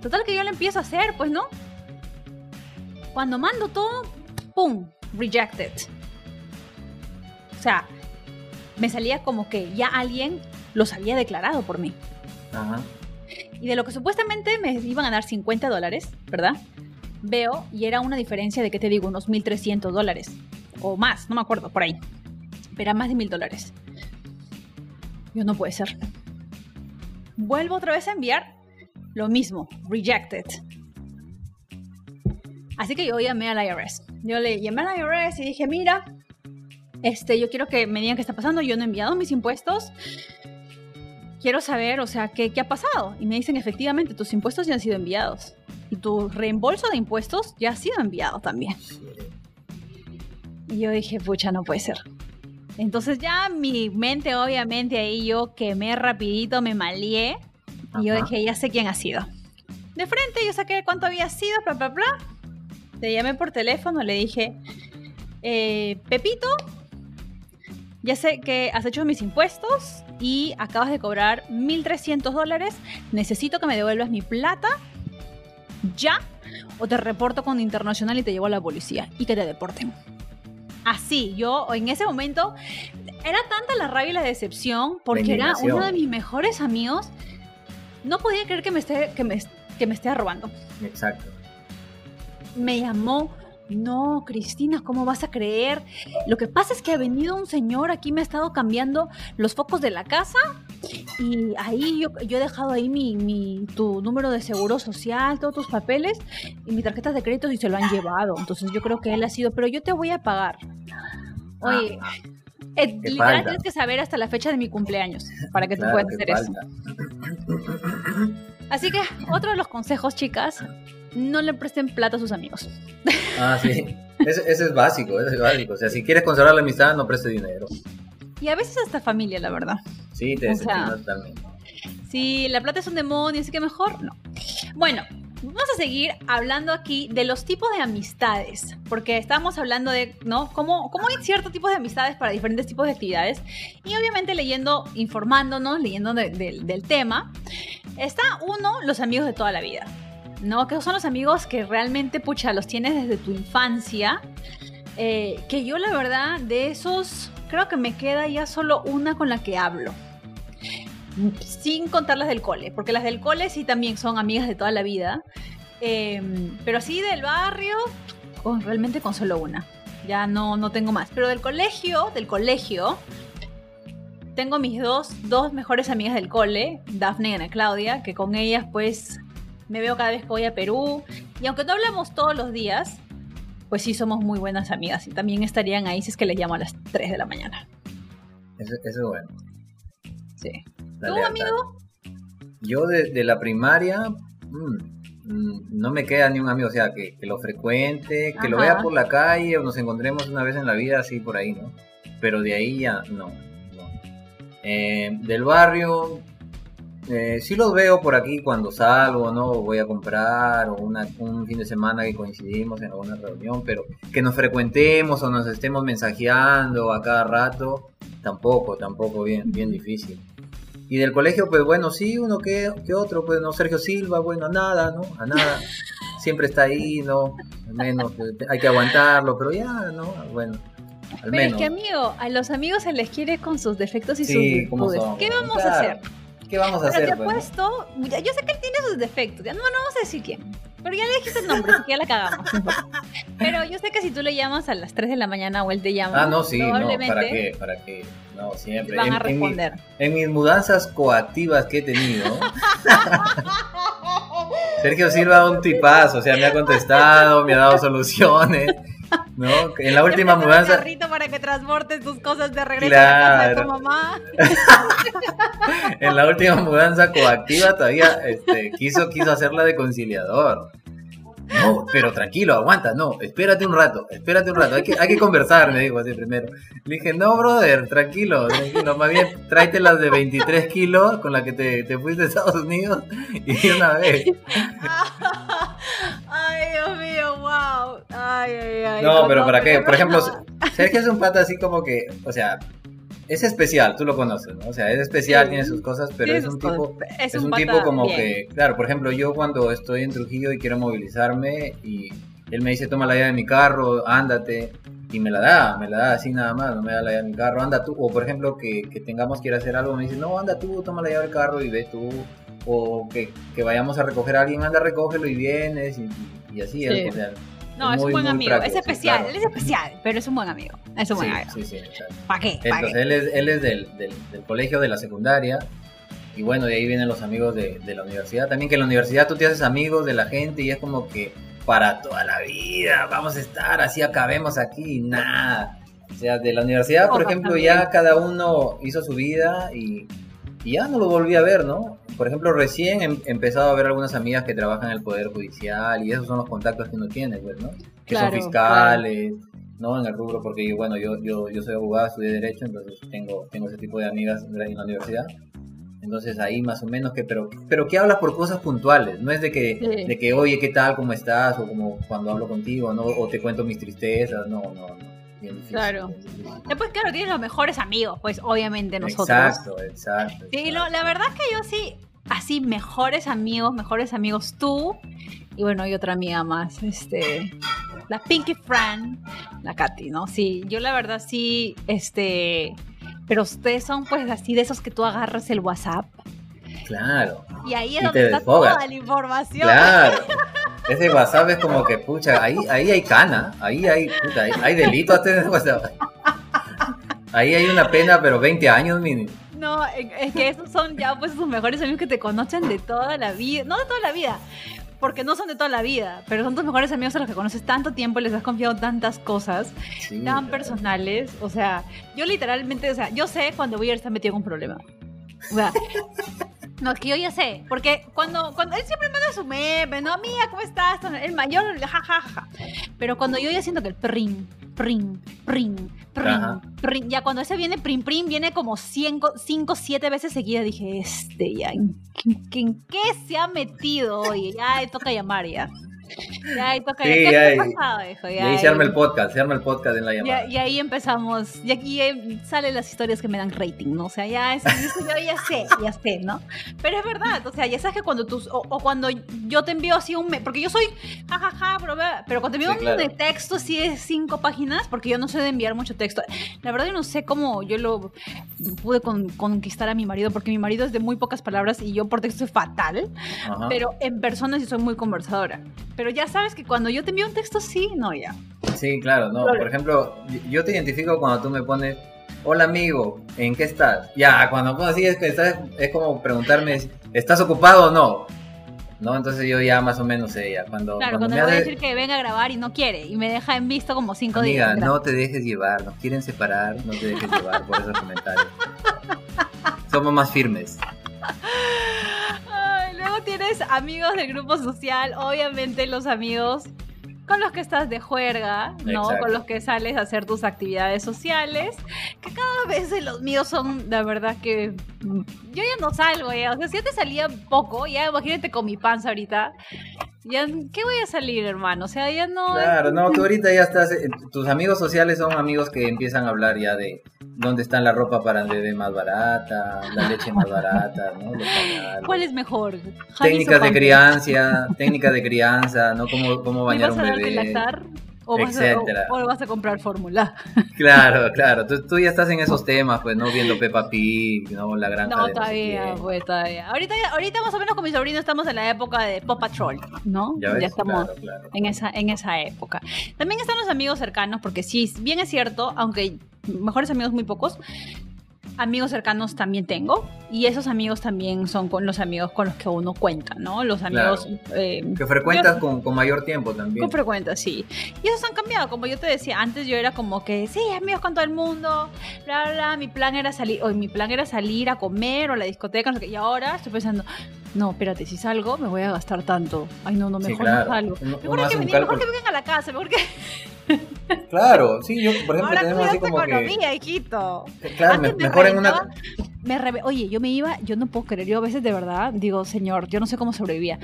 Total que yo lo empiezo a hacer, pues, ¿no? Cuando mando todo, ¡pum! Rejected. O sea, me salía como que ya alguien los había declarado por mí. Ajá. Y de lo que supuestamente me iban a dar 50 dólares, ¿verdad? Veo y era una diferencia de, ¿qué te digo? Unos 1.300 dólares. O más, no me acuerdo, por ahí. Pero era más de 1.000 dólares. Yo no puede ser. Vuelvo otra vez a enviar lo mismo, rejected. Así que yo llamé al IRS. Yo le llamé al IRS y dije, mira, este, yo quiero que me digan qué está pasando. Yo no he enviado mis impuestos quiero saber, o sea, ¿qué, ¿qué, ha pasado? Y me dicen, efectivamente, tus impuestos ya han sido enviados. Y tu reembolso de impuestos ya ha sido enviado también. Y yo dije, pucha, no puede ser. Entonces ya mi mente, obviamente, ahí yo quemé rapidito, me malié. Y yo dije, ya sé quién ha sido. De frente yo saqué cuánto había sido, bla, bla, bla. Le llamé por teléfono, le dije, eh, Pepito, ya sé que has hecho mis impuestos y acabas de cobrar 1.300 dólares. Necesito que me devuelvas mi plata ya o te reporto con Internacional y te llevo a la policía y que te deporten. Así, yo en ese momento era tanta la rabia y la decepción porque era uno de mis mejores amigos. No podía creer que me esté, que me, que me esté robando. Exacto. Me llamó no, Cristina, ¿cómo vas a creer? Lo que pasa es que ha venido un señor aquí, me ha estado cambiando los focos de la casa y ahí yo, he dejado ahí mi, tu número de seguro social, todos tus papeles y mis tarjetas de crédito y se lo han llevado. Entonces yo creo que él ha sido, pero yo te voy a pagar. Oye, ah, eh, literal tienes que saber hasta la fecha de mi cumpleaños para que tú puedas hacer eso. Así que otro de los consejos, chicas, no le presten plata a sus amigos. Ah, sí. Ese, es básico, ese es básico. O sea, si quieres conservar la amistad, no preste dinero. Y a veces hasta familia, la verdad. Sí, te decepcionas totalmente. Si la plata es un demonio, así que mejor no. Bueno, vamos a seguir hablando aquí de los tipos de amistades, porque estamos hablando de, ¿no? Cómo, cómo hay ciertos tipos de amistades para diferentes tipos de actividades. Y obviamente leyendo, informándonos, leyendo del tema, está uno, los amigos de toda la vida. ¿No? Que son los amigos que realmente, pucha, los tienes desde tu infancia. Eh, que yo la verdad de esos creo que me queda ya solo una con la que hablo. Sin contar las del cole, porque las del cole sí también son amigas de toda la vida. Em, pero así del barrio, con, realmente con solo una. Ya no, no tengo más. Pero del colegio, del colegio, tengo mis dos, dos mejores amigas del cole, Daphne y Ana Claudia, que con ellas pues me veo cada vez que voy a Perú. Y aunque no hablamos todos los días, pues sí somos muy buenas amigas. Y también estarían ahí si es que les llamo a las 3 de la mañana. Eso, es bueno. Sí. ¿Tú, amigo? Yo de, la primaria, mm, mm, no me queda ni un amigo, o sea, que, lo frecuente, que lo vea por la calle o nos encontremos una vez en la vida, así por ahí, ¿no? Pero de ahí ya, no. Eh, del barrio, eh, sí los veo por aquí cuando salgo, ¿no? Voy a comprar o un fin de semana que coincidimos en alguna reunión, pero que nos frecuentemos o nos estemos mensajeando a cada rato, tampoco, tampoco bien, bien difícil. Y del colegio, pues bueno, sí, uno que, otro, pues no, Sergio Silva, bueno, a nada, ¿no? A nada. Siempre está ahí, ¿no? Al menos eh, hay que aguantarlo, pero ya, ¿no? Bueno. Al pero es que amigo, a los amigos se les quiere con sus defectos y sus virtudes. ¿Qué vamos a hacer? ¿Qué vamos a hacer? Te pues, puesto, yo sé que él tiene sus defectos, ya no, no vamos a decir quién. Pero ya le dijiste el nombre, así que ya la cagamos. Pero yo sé que si tú le llamas a las 3 de la mañana o él te llama. Ah, no, sí, no, ¿para qué? ¿Para qué? No, siempre. Van a responder. En, mis mudanzas coactivas que he tenido. <laughs> Sergio Silva, un tipazo, o sea, me ha contestado, me ha dado soluciones. ¿No? En la última mudanza. Un carrito para que transportes tus cosas de regreso a la casa de tu mamá. <laughs> en la última mudanza coactiva todavía este, quiso, quiso hacerla de conciliador. No, pero tranquilo, aguanta, no, espérate un rato, espérate un rato, hay que, hay que conversar, me dijo así primero. Le dije, no, brother, tranquilo, tranquilo, más bien tráete las de 23 kilos con la que te, te fuiste a Estados Unidos y una vez. <laughs> Ay, Dios mío, wow. Ay, ay, ay. No, pero ¿para qué? Por ejemplo, Sergio es un pata así como que, o sea, es especial, tú lo conoces, ¿no? O sea, es especial, tiene sus cosas, pero es un tipo, es, un, tipo como que, claro, por ejemplo, yo cuando estoy en Trujillo y quiero movilizarme y él me dice, toma la llave de mi carro, ándate, y me la da, me la da así nada más, no me da la llave de mi carro, anda tú, o por ejemplo, que, que tengamos que ir a hacer algo, me dice, no, anda tú, toma la llave del carro y ve tú, o que, que vayamos a recoger a alguien, anda, recógelo y vienes, y, así, es, o sea, no, es, un buen amigo. es especial, él es especial, pero es un buen amigo. Es un buen amigo. Sí, sí, ¿Para qué? Entonces, él es, él es del, del, colegio de la secundaria. Y bueno, de ahí vienen los amigos de, de, la universidad. También que en la universidad tú te haces amigos de la gente y es como que para toda la vida vamos a estar, así acabemos aquí, nada. O sea, de la universidad, por ejemplo, ya cada uno hizo su vida y, y ya no lo volví a ver, ¿no? por ejemplo, recién he empezado a ver algunas amigas que trabajan en el Poder Judicial y esos son los contactos que uno tiene, pues, ¿no? Que son fiscales, ¿no? En el rubro, porque bueno, yo, yo, yo soy abogado, estudié Derecho, entonces tengo, tengo ese tipo de amigas en la universidad. Entonces ahí más o menos que, pero, pero que hablas por cosas puntuales, no es de que, de que, oye, ¿qué tal? ¿Cómo estás? O como cuando hablo contigo, ¿no? O te cuento mis tristezas, no, no, no. Claro. Después, claro, tienes los mejores amigos, pues obviamente nosotros. Exacto, exacto. Sí, la verdad es que yo sí, así mejores amigos, mejores amigos tú y bueno, hay otra amiga más, este, la Pinky Fran, la Katy, ¿no? Sí, yo la verdad sí, este, pero ustedes son pues así de esos que tú agarras el WhatsApp. Claro. Y ahí es donde está toda la información. Claro. <laughs> Ese WhatsApp es como que, pucha, ahí, ahí hay cana, ahí hay, pucha, hay, delito hasta en ese WhatsApp. Ahí hay una pena, pero 20 años, mini. No, es que esos son ya pues sus mejores amigos que te conocen de toda la vida. No de toda la vida, porque no son de toda la vida, pero son tus mejores amigos a los que conoces tanto tiempo, les has confiado tantas cosas tan personales. O sea, yo literalmente, o sea, yo sé cuando voy a estar metido en un problema. O sea, no, es que yo ya sé, porque cuando, cuando él siempre manda su meme, no, amiga, ¿cómo estás? El mayor, jajaja. Pero cuando yo ya siento que el prim, prim, prim, prim, ya cuando ese viene prim, prim, viene como 5, 7 veces seguida, dije, este ya, ¿en, ¿en, qué se ha metido hoy? Ya toca llamar ya. Ya ahí toca. Sí, ya, pasado, hijo? y ahí se arma el podcast, se arma el podcast en la llamada. y ahí empezamos, y aquí eh, salen las historias que me dan rating, ¿no? O sea, ya eso, yo ya sé, ya sé, ¿no? Pero es verdad, o sea, ya sabes que cuando tú, o, cuando yo te envío así un, porque yo soy, jajaja, pero, pero cuando te envío un de texto así de cinco páginas, porque yo no sé de enviar mucho texto, la verdad yo no sé cómo yo lo pude conquistar a mi marido, porque mi marido es de muy pocas palabras y yo por texto soy fatal, pero en persona sí soy muy conversadora. Pero ya sabes que cuando yo te envío un texto, sí, no, ya. Sí, claro, no. Por ejemplo, yo te identifico cuando tú me pones, hola amigo, ¿en qué estás? Ya, cuando pongo así es, es como preguntarme, ¿estás ocupado o no? ¿no? Entonces yo ya más o menos sé ya. Cuando, claro, cuando, me voy a decir que venga a grabar y no quiere y me deja en visto como cinco días. Amiga, no te dejes llevar, nos quieren separar, no te dejes llevar por esos comentarios. <laughs> Somos más firmes tienes amigos del grupo social, obviamente los amigos con los que estás de juerga, ¿no? Con los que sales a hacer tus actividades sociales, que cada vez los míos son, la verdad que yo ya no salgo, ya. o sea, si te salía poco, ya imagínate con mi panza ahorita, ya, ¿qué voy a salir, hermano? O sea, ya no... Claro, no, tú ahorita ya estás, eh, tus amigos sociales son amigos que empiezan a hablar ya de dónde está la ropa para el bebé más barata, la leche más barata, ¿no? ¿Cuál es mejor? Técnicas de crianza, técnicas de crianza, ¿no? Cómo, cómo bañar un bebé. O vas, a, vas a comprar fórmula. <laughs> Claro, claro. Tú, tú, ya estás en esos temas, pues, ¿no? Viendo Peppa Pig, ¿no? La granja No, todavía, pues, todavía. Ahorita, ahorita más o menos con mi sobrino estamos en la época de Pop Patrol, ¿no? Ya, estamos En, esa, en esa época. También están los amigos cercanos, porque sí, bien es cierto, aunque mejores amigos muy pocos, amigos cercanos también tengo y esos amigos también son con los amigos con los que uno cuenta, ¿no? Los amigos... Eh, que frecuentas con, con, mayor tiempo también. Con frecuencia, sí. Y esos han cambiado, como yo te decía, antes yo era como que, sí, amigos con todo el mundo, bla, bla, bla, mi plan era salir, o mi plan era salir a comer o a la discoteca, no sé qué, y ahora estoy pensando, no, espérate, si salgo me voy a gastar tanto. Ay, no, no, mejor no salgo. Mejor, que, mejor que vengan a la casa, mejor que... Claro, sí, yo, por ejemplo, Ahora tenemos así como economía, hijito. Claro, mejor en una me Oye, yo me iba, yo no puedo creer, yo a veces de verdad digo, señor, yo no sé cómo sobrevivía.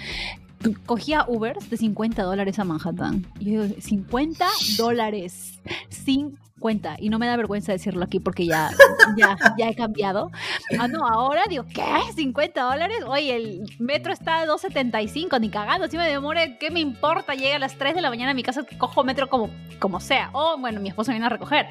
Cogía Ubers de 50 dólares a Manhattan. Y yo digo, 50 dólares. 50 cuenta y no me da vergüenza decirlo aquí porque ya, ya, ya he cambiado. Ah, no, ahora digo, ¿qué? ¿50 dólares? Oye, el metro está a 2.75, ni cagando, si me demore, ¿qué me importa? Llega a las 3 de la mañana a mi casa, que cojo metro como, como sea. O bueno, mi esposa viene a recoger.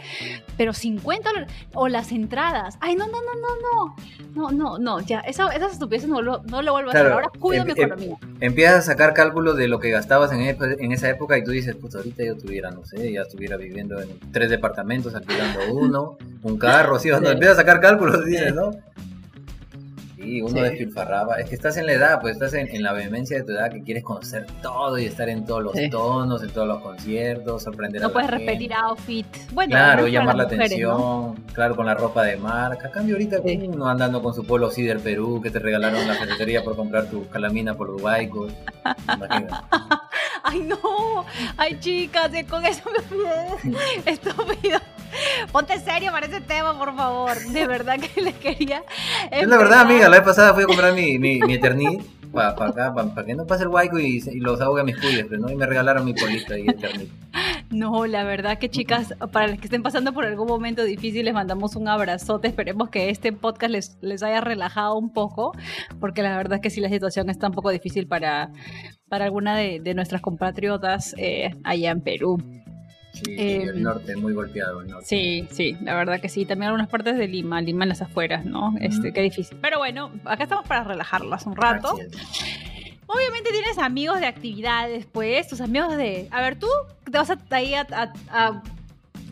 Pero 50 dólares, o las entradas. Ay, no, no, no, no, no. No, no, no, ya, esa, esas estupideces no lo, no lo vuelvo a hacer. Ahora cuido em, mi em, economía. empiezas a sacar cálculos de lo que gastabas en, en esa época y tú dices, pues ahorita yo tuviera, no sé, ya estuviera viviendo en tres departamentos alquilando uno, un carro, así, cuando empiezas a sacar cálculos, dices, ¿no? Sí, uno despilfarraba. Es que estás en la edad, pues estás en, la vehemencia de tu edad que quieres conocer todo y estar en todos los tonos, en todos los conciertos, sorprender no a la puedes repetir outfit. Bueno, claro, llamar la atención, claro, con la ropa de marca. cambio, ahorita uno andando con su polo Cider Perú que te regalaron en la ferretería por comprar tu calamina por Uruguay. <laughs> Ay, no. Ay, chicas, con eso me olvidé. <laughs> Estúpido. Ponte serio para ese tema, por favor. De verdad que les quería. Es la verdad, amiga. La vez pasada fui a comprar mi, mi, mi Eternit para acá, para que no pase el guayco y, los ahogue a mis pero no, y me regalaron mi polita y Eternit. No, la verdad que chicas, para las que estén pasando por algún momento difícil, les mandamos un abrazote. Esperemos que este podcast les, les haya relajado un poco, porque la verdad es que sí la situación está un poco difícil para, para alguna de, de nuestras compatriotas eh, allá en Perú. Sí, el em, norte, muy golpeado el norte. Sí, sí, la verdad que sí. También algunas partes de Lima, Lima en las afueras, ¿no? Este, qué difícil. Pero bueno, acá estamos para relajarlas un rato. Obviamente tienes amigos de actividades, pues, tus amigos de... A ver, tú te vas a, ahí a, a,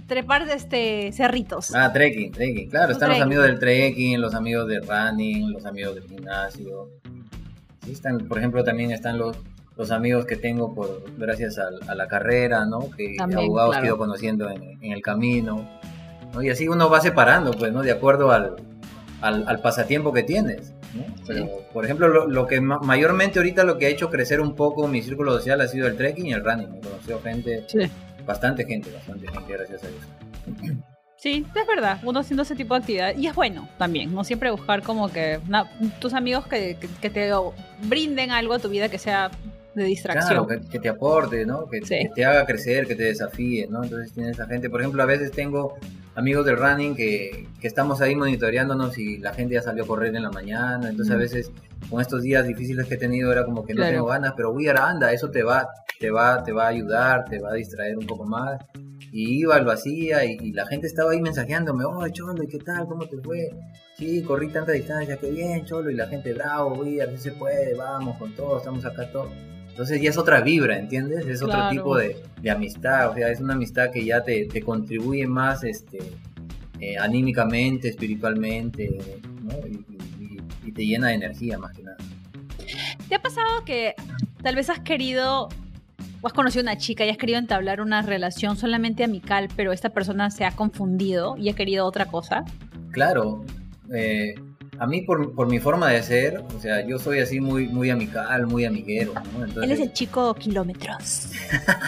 trepar de este cerritos. Ah, trekking, trekking. Claro, están los amigos del trekking, los amigos de running, los amigos del gimnasio. Sí, están, por ejemplo, también están los los amigos que tengo por gracias a, la carrera, ¿no? Que abogados que he ido conociendo en, el camino, ¿no? Y así uno va separando, pues, ¿no? De acuerdo al, al, pasatiempo que tienes, ¿no? Pero, por ejemplo, lo, que mayormente ahorita lo que ha hecho crecer un poco mi círculo social ha sido el trekking y el running. He conocido gente, bastante gente, bastante gente gracias a eso. Sí, es verdad, uno haciendo ese tipo de actividad. Y es bueno también, no siempre buscar como que tus amigos que, que, te brinden algo a tu vida que sea de distracción. Claro, que, te aporte, ¿no? Que, te haga crecer, que te desafíe, ¿no? Entonces tienes esa gente, por ejemplo, a veces tengo amigos del running que, que, estamos ahí monitoreándonos y la gente ya salió a correr en la mañana, entonces a veces con estos días difíciles que he tenido era como que no tengo ganas, pero voy a anda, eso te va, te va, te va a ayudar, te va a distraer un poco más. Y iba, lo hacía y, la gente estaba ahí mensajeándome, oh, Cholo, ¿y qué tal? ¿Cómo te fue? Sí, corrí tanta distancia, qué bien, Cholo, y la gente, bravo, voy, a ver si se puede, vamos con todo, estamos acá todos entonces ya es otra vibra, ¿entiendes? Es otro tipo de, amistad, o sea, es una amistad que ya te, contribuye más este, eh, anímicamente, espiritualmente, ¿no? y, te llena de energía más que nada. ¿Te ha pasado que tal vez has querido o has conocido una chica y has querido entablar una relación solamente amical, pero esta persona se ha confundido y ha querido otra cosa? Claro. Eh, a mí por, por, mi forma de ser, o sea, yo soy así muy, muy amical, muy amiguero, ¿no? Él es el chico kilómetros.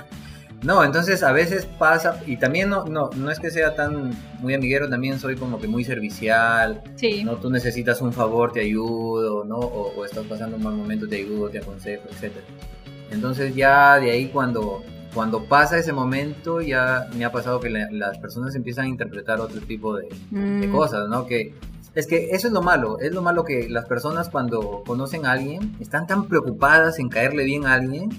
<laughs> no, entonces a veces pasa, y también no, no, no es que sea tan muy amiguero, también soy como que muy servicial, sí. ¿no? Tú necesitas un favor, te ayudo, ¿no? O, estás pasando un mal momento, te ayudo, te aconsejo, etc. Entonces ya de ahí cuando, cuando pasa ese momento ya me ha pasado que las personas empiezan a interpretar otro tipo de, de mm. cosas, ¿no? Que es que eso es lo malo, es lo malo que las personas cuando conocen a alguien están tan preocupadas en caerle bien a alguien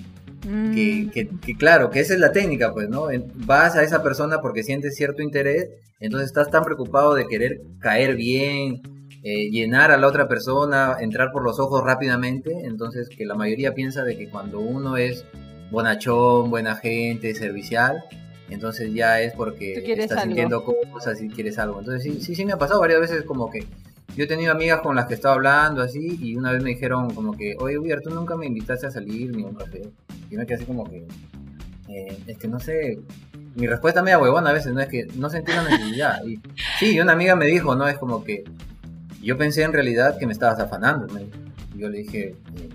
que, mm. que, claro, que esa es la técnica, pues, ¿no? Vas a esa persona porque sientes cierto interés, entonces estás tan preocupado de querer caer bien, eh, llenar a la otra persona, entrar por los ojos rápidamente, entonces que la mayoría piensa de que cuando uno es bonachón, buena gente, servicial, entonces ya es porque estás sintiendo cosas y quieres algo. Entonces sí, sí, sí me ha pasado varias veces como que yo he tenido amigas con las que estaba hablando así y una vez me dijeron como que, oye, Ubier, tú nunca me invitaste a salir ni a un café. Y me quedé así como que, eh, es que no sé, mi respuesta media huevona a veces, no es que no sentí la necesidad. Y sí, una amiga me dijo, no, es como que yo pensé en realidad que me estabas afanando. Y yo le dije, eh,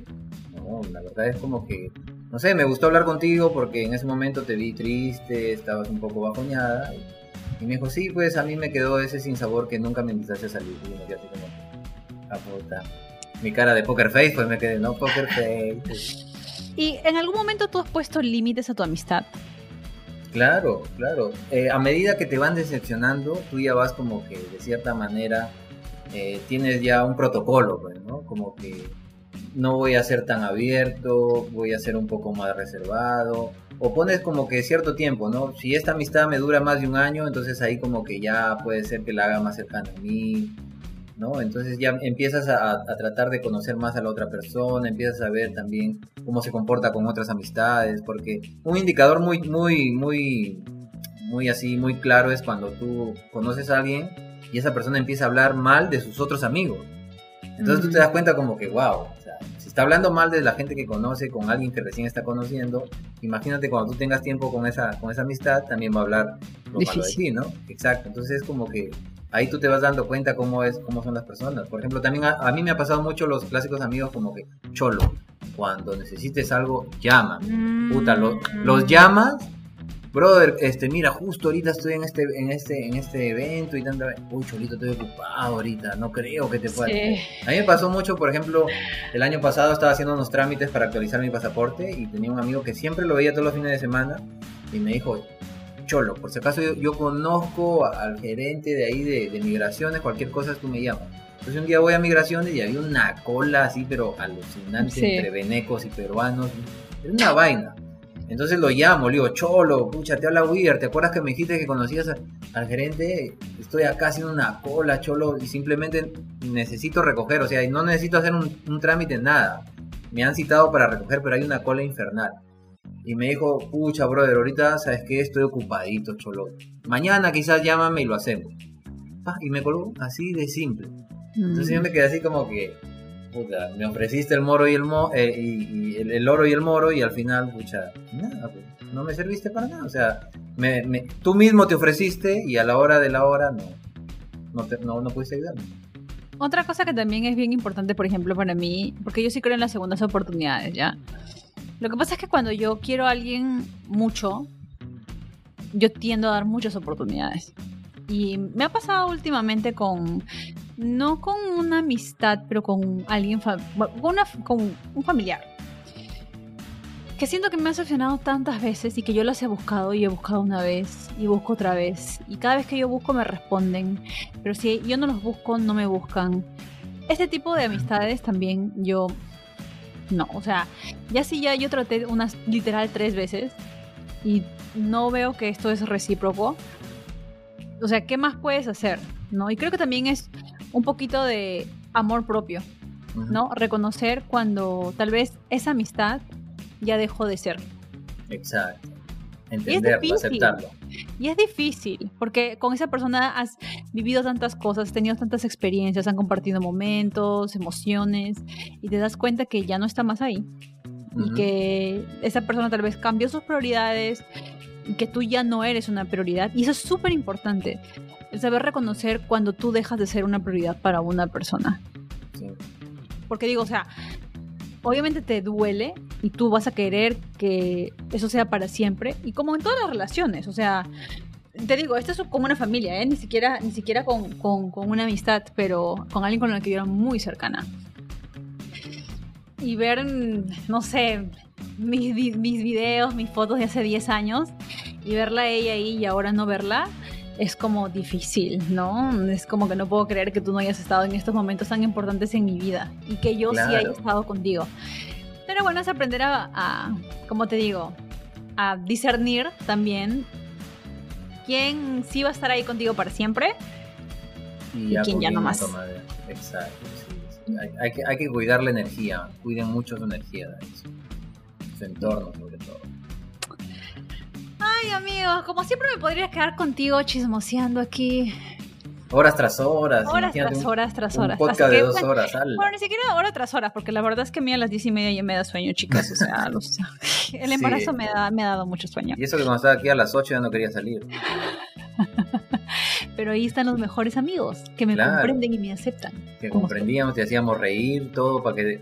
no, la verdad es como que, no sé, me gustó hablar contigo porque en ese momento te vi triste, estabas un poco bajoñada. Y me dijo, sí, pues a mí me quedó ese sinsabor que nunca me invitaste a salir. Y me quedé así como, a puta. Mi cara de poker face, pues me quedé, no, poker face. ¿Y en algún momento tú has puesto límites a tu amistad? Claro, claro. Eh, a medida que te van decepcionando, tú ya vas como que de cierta manera eh, tienes ya un protocolo, pues, ¿no? Como que no voy a ser tan abierto, voy a ser un poco más reservado, o pones como que cierto tiempo, ¿no? Si esta amistad me dura más de un año, entonces ahí como que ya puede ser que la haga más cercana a mí, ¿no? Entonces ya empiezas a, tratar de conocer más a la otra persona, empiezas a ver también cómo se comporta con otras amistades, porque un indicador muy, muy, muy, muy así, muy claro es cuando tú conoces a alguien y esa persona empieza a hablar mal de sus otros amigos. Entonces tú te das cuenta como que, wow, si está hablando mal de la gente que conoce con alguien que recién está conociendo, imagínate cuando tú tengas tiempo con esa, con esa amistad, también va a hablar lo malo de ti, ¿no? Exacto. Entonces es como que ahí tú te vas dando cuenta cómo es, cómo son las personas. Por ejemplo, también a, mí me ha pasado mucho los clásicos amigos como que, cholo, cuando necesites algo, llama. Puta, los llamas brother, este, mira, justo ahorita estoy en este, en este, en este evento y tanto, uy, cholito, estoy ocupado ahorita, no creo que te pueda. A mí me pasó mucho, por ejemplo, el año pasado estaba haciendo unos trámites para actualizar mi pasaporte y tenía un amigo que siempre lo veía todos los fines de semana y me dijo, cholo, por si acaso yo, conozco al gerente de ahí de, migraciones, cualquier cosa tú me llamas. Entonces un día voy a migraciones y había una cola así, pero alucinante entre venecos y peruanos. Era una vaina. Entonces lo llamo, le digo, Cholo, pucha, te habla Weir, ¿te acuerdas que me dijiste que conocías al gerente? Estoy acá haciendo una cola, Cholo, y simplemente necesito recoger, o sea, no necesito hacer un, trámite, nada. Me han citado para recoger, pero hay una cola infernal. Y me dijo, pucha, brother, ahorita, ¿sabes qué? Estoy ocupadito, Cholo. Mañana quizás llámame y lo hacemos. y me colgó así de simple. Entonces yo me quedé así como que, puta, me ofreciste el moro y el mo eh, y, el, oro y el moro y al final, pucha, nada, pues, no me serviste para nada. O sea, me, tú mismo te ofreciste y a la hora de la hora no, no, no, no pudiste ayudarme. Otra cosa que también es bien importante, por ejemplo, para mí, porque yo sí creo en las segundas oportunidades, ¿ya? Lo que pasa es que cuando yo quiero a alguien mucho, yo tiendo a dar muchas oportunidades. Y me ha pasado últimamente con no con una amistad, pero con alguien, con, con un familiar. Que siento que me ha decepcionado tantas veces y que yo las he buscado y he buscado una vez y busco otra vez. Y cada vez que yo busco me responden. Pero si yo no los busco, no me buscan. Este tipo de amistades también yo... No, o sea, ya si ya yo traté unas literal tres veces y no veo que esto es recíproco. O sea, ¿qué más puedes hacer? ¿No? Y creo que también es un poquito de amor propio, ¿no? Reconocer cuando tal vez esa amistad ya dejó de ser. Exacto. Entenderlo, aceptarlo. Y es difícil, porque con esa persona has vivido tantas cosas, has tenido tantas experiencias, han compartido momentos, emociones, y te das cuenta que ya no está más ahí. Y que esa persona tal vez cambió sus prioridades, y que tú ya no eres una prioridad. Y eso es súper importante el saber reconocer cuando tú dejas de ser una prioridad para una persona. Porque digo, o sea, obviamente te duele y tú vas a querer que eso sea para siempre. Y como en todas las relaciones, o sea, te digo, esto es como una familia, ¿eh? Ni siquiera, ni siquiera con, una amistad, pero con alguien con el que yo era muy cercana. Y ver, no sé, mis, mis videos, mis fotos de hace 10 años y verla ella ahí y ahora no verla, es como difícil, ¿no? Es como que no puedo creer que tú no hayas estado en estos momentos tan importantes en mi vida y que yo sí haya estado contigo. Pero bueno, es aprender a, como te digo, a discernir también quién sí va a estar ahí contigo para siempre y, quién ya no más. Exacto, Hay, que, hay que cuidar la energía, cuiden mucho su energía, su entorno sobre todo Ay, amigos, como siempre me podría quedar contigo chismoseando aquí. Horas tras horas. Horas tras horas tras horas. Un podcast de dos horas. Al... Bueno, ni siquiera horas tras horas, porque la verdad es que a mí a las diez y media ya me da sueño, chicas. O sea, los, <laughs> el embarazo me, da, me ha dado mucho sueño. Y eso que cuando estaba aquí a las ocho ya no quería salir. <laughs> Pero ahí están los mejores amigos, que me comprenden y me aceptan. Que comprendíamos, te hacíamos reír, todo para que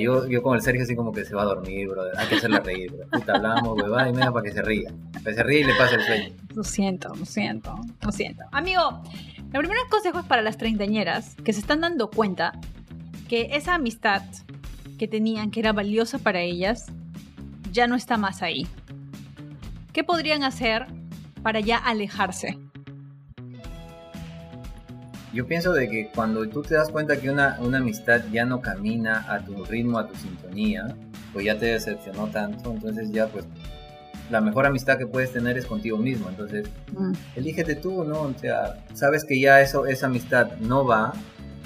yo, yo con el Sergio así como que se va a dormir, bro. Hay que hacerle reír, bro. Puta, hablamos, huevada y media para que se ría. Para que se ríe y le pase el sueño. Lo siento, lo siento, lo siento. Amigo, el primer consejo es para las treintañeras que se están dando cuenta que esa amistad que tenían, que era valiosa para ellas, ya no está más ahí. ¿Qué podrían hacer para ya alejarse? Yo pienso de que cuando tú te das cuenta que una, una amistad ya no camina a tu ritmo, a tu sintonía, pues ya te decepcionó tanto, entonces ya pues la mejor amistad que puedes tener es contigo mismo. Entonces, mm. elígete tú, ¿no? O sea, sabes que ya eso, esa amistad no va,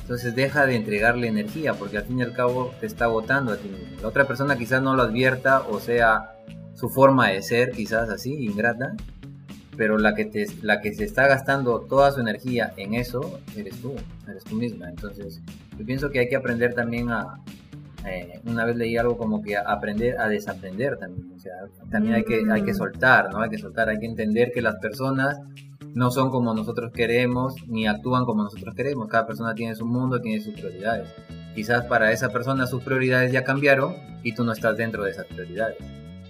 entonces deja de entregarle energía, porque al fin y al cabo te está agotando a ti mismo. La otra persona quizás no lo advierta, o sea, su forma de ser quizás así, ingrata, pero la que, te, la que se está gastando toda su energía en eso, eres tú, eres tú misma. Entonces, yo pienso que hay que aprender también a, eh, una vez leí algo como que aprender a desaprender también, o sea, también hay que, hay que mm. soltar, ¿no? Hay que soltar, hay que entender que las personas no son como nosotros queremos, ni actúan como nosotros queremos, cada persona tiene su mundo, tiene sus prioridades. Quizás para esa persona sus prioridades ya cambiaron y tú no estás dentro de esas prioridades.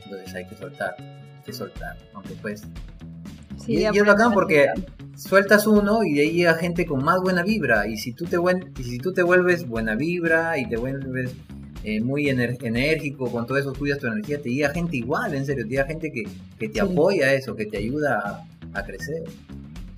Entonces hay que soltar, hay que soltar, aunque pues y, es bacán porque sueltas uno y de ahí llega gente con más buena vibra. Y si tú te, y si tú te vuelves buena vibra y te vuelves eh, muy enérgico, con todo eso cuidas tu energía, te llega gente igual, en serio, te llega gente que, que te apoya a eso, que te ayuda a crecer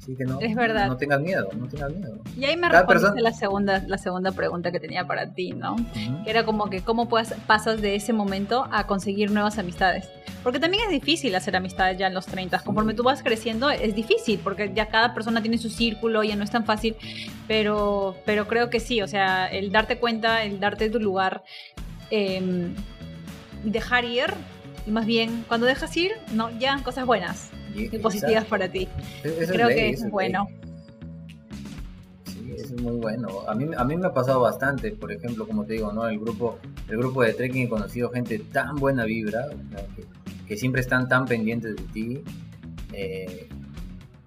que no, es verdad. no tengas miedo, no tengas miedo. Y ahí me respondiste la segunda, la segunda pregunta que tenía para ti, ¿no? Que era como que cómo puedes, pasas de ese momento a conseguir nuevas amistades. Porque también es difícil hacer amistades ya en los 30. Conforme tú vas creciendo es difícil, porque ya cada persona tiene su círculo, ya no es tan fácil. Pero, pero creo que sí, o sea, el darte cuenta, el darte tu lugar, eh, dejar ir, y más bien cuando dejas ir, no, llegan cosas buenas y, positivas para ti. Creo que es, bueno. Sí, es muy bueno. A mí, a mí me ha pasado bastante, por ejemplo, como te digo, ¿no? El grupo, el grupo de trekking he conocido gente tan buena vibra, que, siempre están tan pendientes de ti. Eh,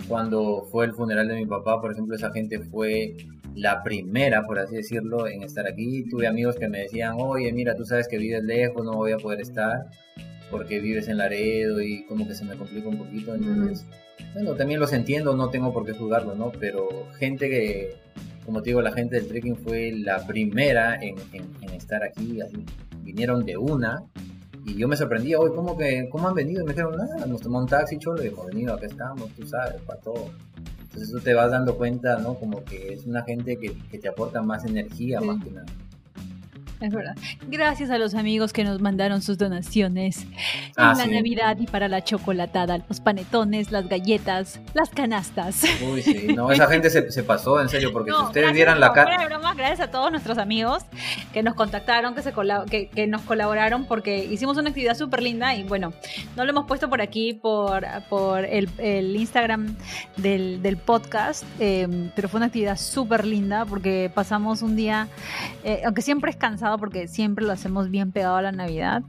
cuando fue el funeral de mi papá, por ejemplo, esa gente fue la primera, por así decirlo, en estar aquí. Tuve amigos que me decían, oye, mira, tú sabes que vives lejos, no voy a poder estar porque vives en Laredo y como que se me complica un poquito. Entonces, bueno, también los entiendo, no tengo por qué juzgarlo, ¿no? Pero gente que, como te digo, la gente del trekking fue la primera en, estar aquí, así, vinieron de una. Y yo me sorprendía, hoy ¿cómo, que, ¿cómo han venido? Y me dijeron, nada, nos tomó un taxi, cholo, y hemos venido, acá estamos, tú sabes, para todo. Entonces eso te vas dando cuenta, ¿no? Como que es una gente que, que te aporta más energía, más que nada. Es verdad. Gracias a los amigos que nos mandaron sus donaciones ah, en la Navidad y para la chocolatada, los panetones, las galletas, las canastas. Uy, sí, no, esa gente se, pasó, en serio, porque si ustedes vieran la cara. Gracias a todos nuestros amigos que nos contactaron, que, se que, que nos colaboraron, porque hicimos una actividad súper linda y bueno, no lo hemos puesto por aquí, por, por el, el Instagram del, del podcast, em, pero fue una actividad súper linda porque pasamos un día, eh, aunque siempre es cansado, porque siempre lo hacemos bien pegado a la Navidad.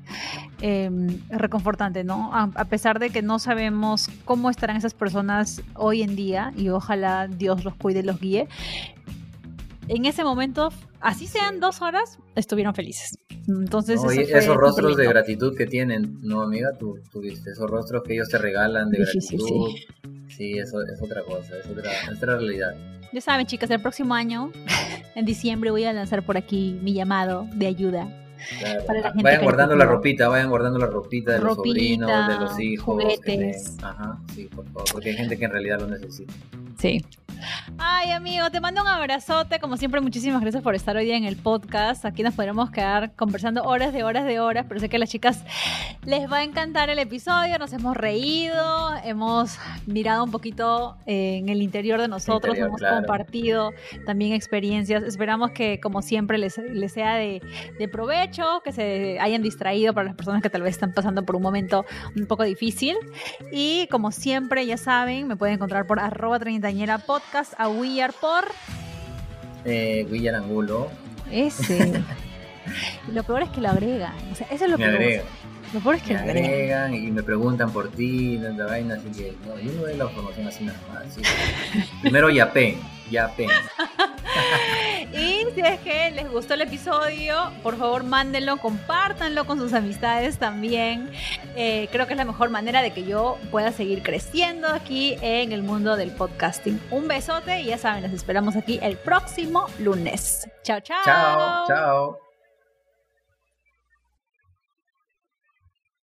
Eh, reconfortante, ¿no? A, pesar de que no sabemos cómo estarán esas personas hoy en día y ojalá Dios los cuide y los guíe. En ese momento, así sean dos horas, estuvieron felices. Entonces, esos rostros de gratitud que tienen, ¿no, amiga? Tú, viste, esos rostros que ellos te regalan de gratitud. Sí, eso es otra cosa, es otra, es otra realidad. Ya saben, chicas, el próximo año, en diciembre, voy a lanzar por aquí mi llamado de ayuda. vayan guardando la ropita, vayan guardando la ropita de los sobrinos, de los hijos. Juguetes. Ajá, sí, por favor, porque hay gente que en realidad lo necesita. Sí. Ay, amigo, te mando un abrazote. Como siempre, muchísimas gracias por estar hoy día en el podcast. Aquí nos podremos quedar conversando horas de horas de horas, pero sé que a las chicas les va a encantar el episodio. Nos hemos reído, hemos mirado un poquito eh, en el interior de nosotros, hemos compartido también experiencias. Esperamos que, como siempre, les, les sea de, de provecho, que se hayan distraído para las personas que tal vez están pasando por un momento un poco difícil. Y como siempre, ya saben, me pueden encontrar por arroba treintañera podcast a Willar por... Eh, Willar Angulo. Ese. <laughs> lo peor es que lo agregan. O sea, eso es lo peor. Lo peor es que me agregan y me preguntan por ti, tanta vaina, así que no, yo no doy la información así nada más. <laughs> Primero Yapen, Yapen. <laughs> y si es que les gustó el episodio, por favor mándenlo, compártanlo con sus amistades también. Eh, creo que es la mejor manera de que yo pueda seguir creciendo aquí en el mundo del podcasting. Un besote y ya saben, los esperamos aquí el próximo lunes. Chao, chao. Chao, chao.